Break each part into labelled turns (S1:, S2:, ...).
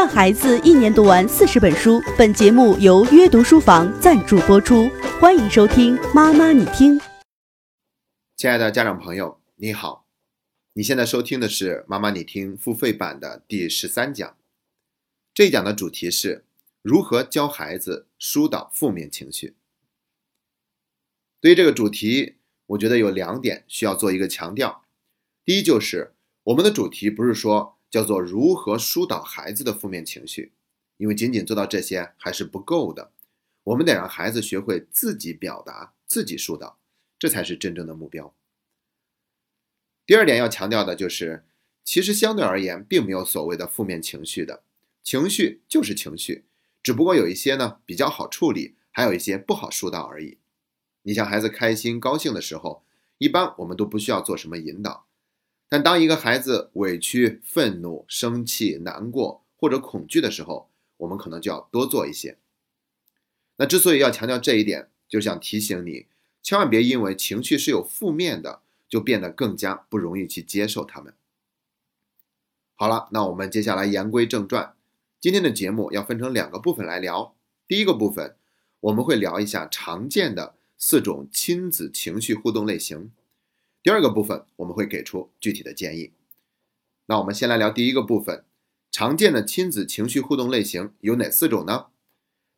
S1: 让孩子一年读完四十本书。本节目由约读书房赞助播出，欢迎收听《妈妈你听》。
S2: 亲爱的家长朋友，你好，你现在收听的是《妈妈你听》付费版的第十三讲。这一讲的主题是如何教孩子疏导负面情绪。对于这个主题，我觉得有两点需要做一个强调。第一，就是我们的主题不是说叫做如何疏导孩子的负面情绪，因为仅仅做到这些还是不够的。我们得让孩子学会自己表达、自己疏导，这才是真正的目标。第二点要强调的就是，其实相对而言，并没有所谓的负面情绪的，情绪就是情绪，只不过有一些呢比较好处理，还有一些不好疏导而已。你像孩子开心、高兴的时候，一般我们都不需要做什么引导。但当一个孩子委屈、愤怒、生气、难过或者恐惧的时候，我们可能就要多做一些。那之所以要强调这一点，就想提醒你，千万别因为情绪是有负面的，就变得更加不容易去接受他们。好了，那我们接下来言归正传，今天的节目要分成两个部分来聊。第一个部分，我们会聊一下常见的。四种亲子情绪互动类型。第二个部分，我们会给出具体的建议。那我们先来聊第一个部分，常见的亲子情绪互动类型有哪四种呢？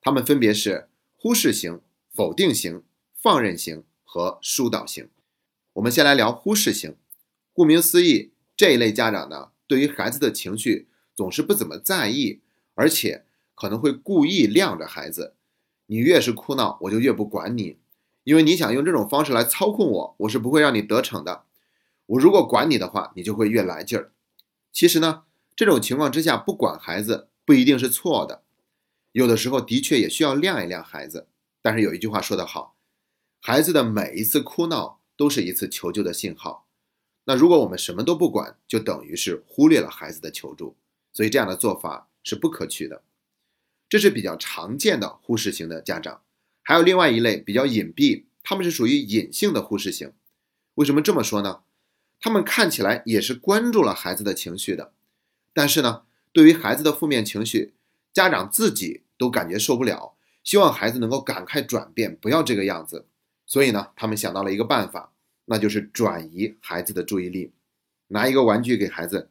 S2: 它们分别是忽视型、否定型、放任型和疏导型。我们先来聊忽视型。顾名思义，这一类家长呢，对于孩子的情绪总是不怎么在意，而且可能会故意晾着孩子。你越是哭闹，我就越不管你。因为你想用这种方式来操控我，我是不会让你得逞的。我如果管你的话，你就会越来劲儿。其实呢，这种情况之下不管孩子不一定是错的，有的时候的确也需要晾一晾孩子。但是有一句话说得好，孩子的每一次哭闹都是一次求救的信号。那如果我们什么都不管，就等于是忽略了孩子的求助，所以这样的做法是不可取的。这是比较常见的忽视型的家长。还有另外一类比较隐蔽，他们是属于隐性的忽视型。为什么这么说呢？他们看起来也是关注了孩子的情绪的，但是呢，对于孩子的负面情绪，家长自己都感觉受不了，希望孩子能够赶快转变，不要这个样子。所以呢，他们想到了一个办法，那就是转移孩子的注意力，拿一个玩具给孩子，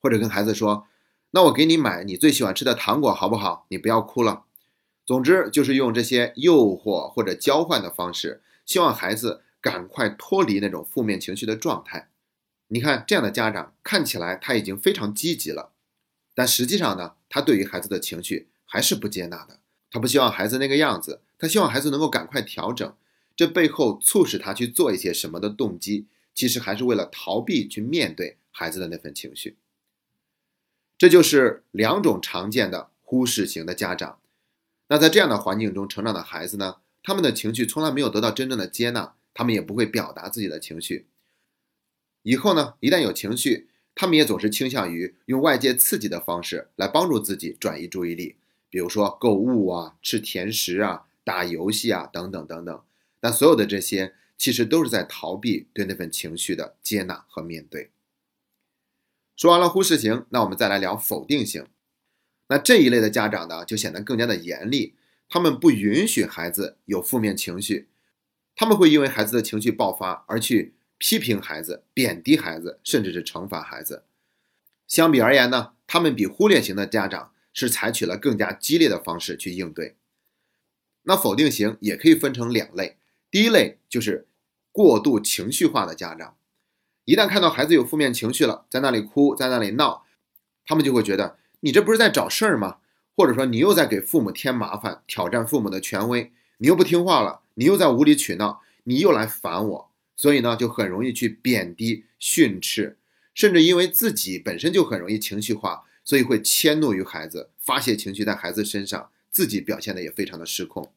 S2: 或者跟孩子说：“那我给你买你最喜欢吃的糖果，好不好？你不要哭了。”总之就是用这些诱惑或者交换的方式，希望孩子赶快脱离那种负面情绪的状态。你看这样的家长看起来他已经非常积极了，但实际上呢，他对于孩子的情绪还是不接纳的。他不希望孩子那个样子，他希望孩子能够赶快调整。这背后促使他去做一些什么的动机，其实还是为了逃避去面对孩子的那份情绪。这就是两种常见的忽视型的家长。那在这样的环境中成长的孩子呢？他们的情绪从来没有得到真正的接纳，他们也不会表达自己的情绪。以后呢，一旦有情绪，他们也总是倾向于用外界刺激的方式来帮助自己转移注意力，比如说购物啊、吃甜食啊、打游戏啊等等等等。那所有的这些其实都是在逃避对那份情绪的接纳和面对。说完了忽视型，那我们再来聊否定型。那这一类的家长呢，就显得更加的严厉。他们不允许孩子有负面情绪，他们会因为孩子的情绪爆发而去批评孩子、贬低孩子，甚至是惩罚孩子。相比而言呢，他们比忽略型的家长是采取了更加激烈的方式去应对。那否定型也可以分成两类，第一类就是过度情绪化的家长，一旦看到孩子有负面情绪了，在那里哭，在那里闹，他们就会觉得。你这不是在找事儿吗？或者说你又在给父母添麻烦，挑战父母的权威，你又不听话了，你又在无理取闹，你又来烦我，所以呢，就很容易去贬低、训斥，甚至因为自己本身就很容易情绪化，所以会迁怒于孩子，发泄情绪在孩子身上，自己表现的也非常的失控。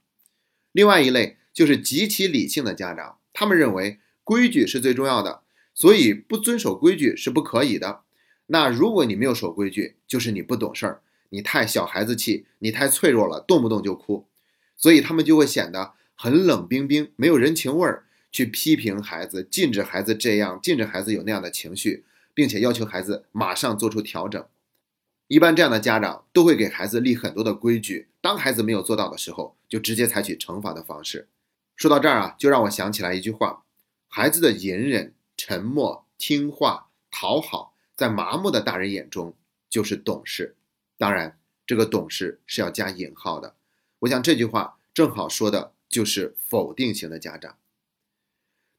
S2: 另外一类就是极其理性的家长，他们认为规矩是最重要的，所以不遵守规矩是不可以的。那如果你没有守规矩，就是你不懂事儿，你太小孩子气，你太脆弱了，动不动就哭，所以他们就会显得很冷冰冰，没有人情味儿，去批评孩子，禁止孩子这样，禁止孩子有那样的情绪，并且要求孩子马上做出调整。一般这样的家长都会给孩子立很多的规矩，当孩子没有做到的时候，就直接采取惩罚的方式。说到这儿啊，就让我想起来一句话：孩子的隐忍、沉默、听话、讨好，在麻木的大人眼中就是懂事。当然，这个懂事是要加引号的。我想这句话正好说的就是否定型的家长。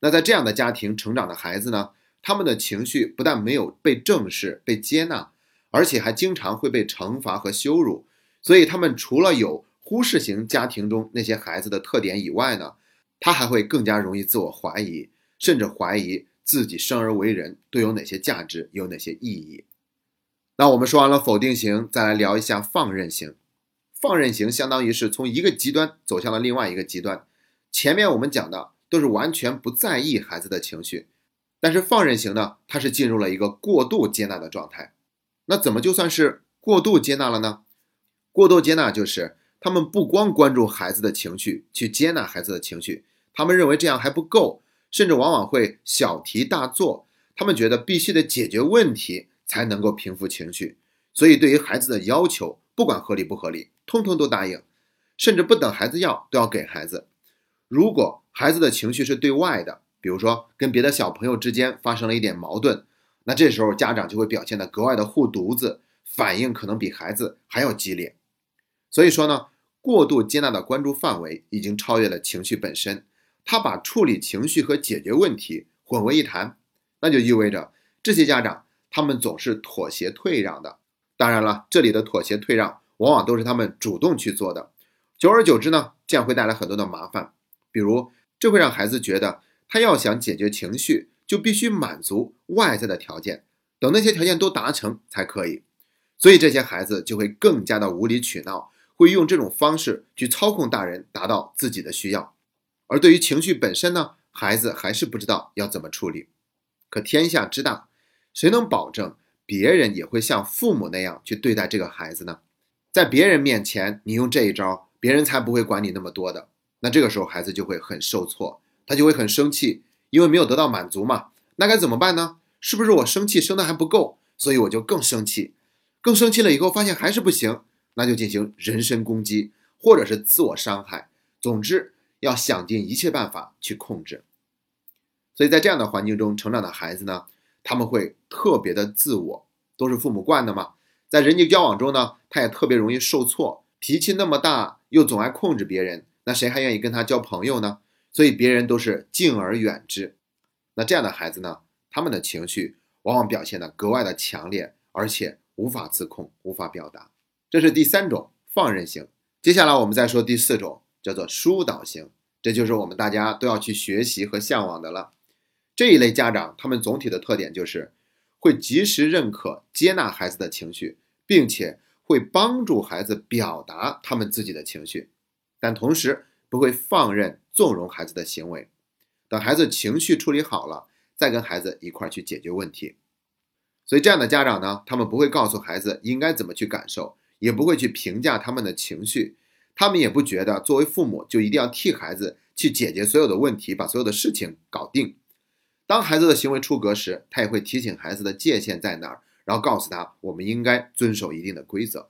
S2: 那在这样的家庭成长的孩子呢，他们的情绪不但没有被正视、被接纳。而且还经常会被惩罚和羞辱，所以他们除了有忽视型家庭中那些孩子的特点以外呢，他还会更加容易自我怀疑，甚至怀疑自己生而为人都有哪些价值，有哪些意义。那我们说完了否定型，再来聊一下放任型。放任型相当于是从一个极端走向了另外一个极端。前面我们讲的都是完全不在意孩子的情绪，但是放任型呢，它是进入了一个过度接纳的状态。那怎么就算是过度接纳了呢？过度接纳就是他们不光关注孩子的情绪，去接纳孩子的情绪，他们认为这样还不够，甚至往往会小题大做。他们觉得必须得解决问题才能够平复情绪，所以对于孩子的要求，不管合理不合理，通通都答应，甚至不等孩子要都要给孩子。如果孩子的情绪是对外的，比如说跟别的小朋友之间发生了一点矛盾。那这时候家长就会表现的格外的护犊子，反应可能比孩子还要激烈。所以说呢，过度接纳的关注范围已经超越了情绪本身，他把处理情绪和解决问题混为一谈，那就意味着这些家长他们总是妥协退让的。当然了，这里的妥协退让往往都是他们主动去做的，久而久之呢，这样会带来很多的麻烦，比如这会让孩子觉得他要想解决情绪。就必须满足外在的条件，等那些条件都达成才可以。所以这些孩子就会更加的无理取闹，会用这种方式去操控大人，达到自己的需要。而对于情绪本身呢，孩子还是不知道要怎么处理。可天下之大，谁能保证别人也会像父母那样去对待这个孩子呢？在别人面前，你用这一招，别人才不会管你那么多的。那这个时候，孩子就会很受挫，他就会很生气。因为没有得到满足嘛，那该怎么办呢？是不是我生气生的还不够，所以我就更生气，更生气了以后发现还是不行，那就进行人身攻击或者是自我伤害。总之要想尽一切办法去控制。所以在这样的环境中成长的孩子呢，他们会特别的自我，都是父母惯的嘛。在人际交往中呢，他也特别容易受挫，脾气那么大，又总爱控制别人，那谁还愿意跟他交朋友呢？所以别人都是敬而远之，那这样的孩子呢，他们的情绪往往表现的格外的强烈，而且无法自控、无法表达。这是第三种放任型。接下来我们再说第四种，叫做疏导型，这就是我们大家都要去学习和向往的了。这一类家长，他们总体的特点就是会及时认可、接纳孩子的情绪，并且会帮助孩子表达他们自己的情绪，但同时不会放任。纵容孩子的行为，等孩子情绪处理好了，再跟孩子一块儿去解决问题。所以这样的家长呢，他们不会告诉孩子应该怎么去感受，也不会去评价他们的情绪，他们也不觉得作为父母就一定要替孩子去解决所有的问题，把所有的事情搞定。当孩子的行为出格时，他也会提醒孩子的界限在哪儿，然后告诉他我们应该遵守一定的规则。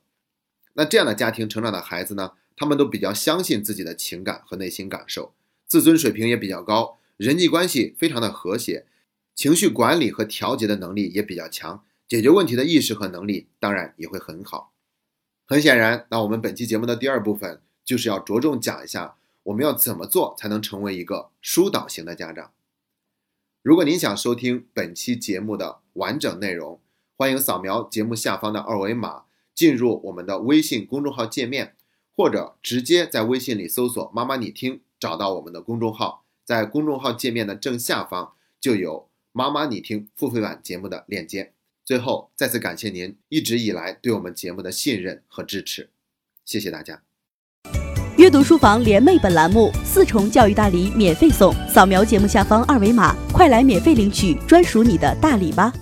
S2: 那这样的家庭成长的孩子呢，他们都比较相信自己的情感和内心感受。自尊水平也比较高，人际关系非常的和谐，情绪管理和调节的能力也比较强，解决问题的意识和能力当然也会很好。很显然，那我们本期节目的第二部分就是要着重讲一下，我们要怎么做才能成为一个疏导型的家长。如果您想收听本期节目的完整内容，欢迎扫描节目下方的二维码，进入我们的微信公众号界面，或者直接在微信里搜索“妈妈你听”。找到我们的公众号，在公众号界面的正下方就有“妈妈你听”付费版节目的链接。最后，再次感谢您一直以来对我们节目的信任和支持，谢谢大家。
S1: 阅读书房联袂本栏目四重教育大礼免费送，扫描节目下方二维码，快来免费领取专属你的大礼吧！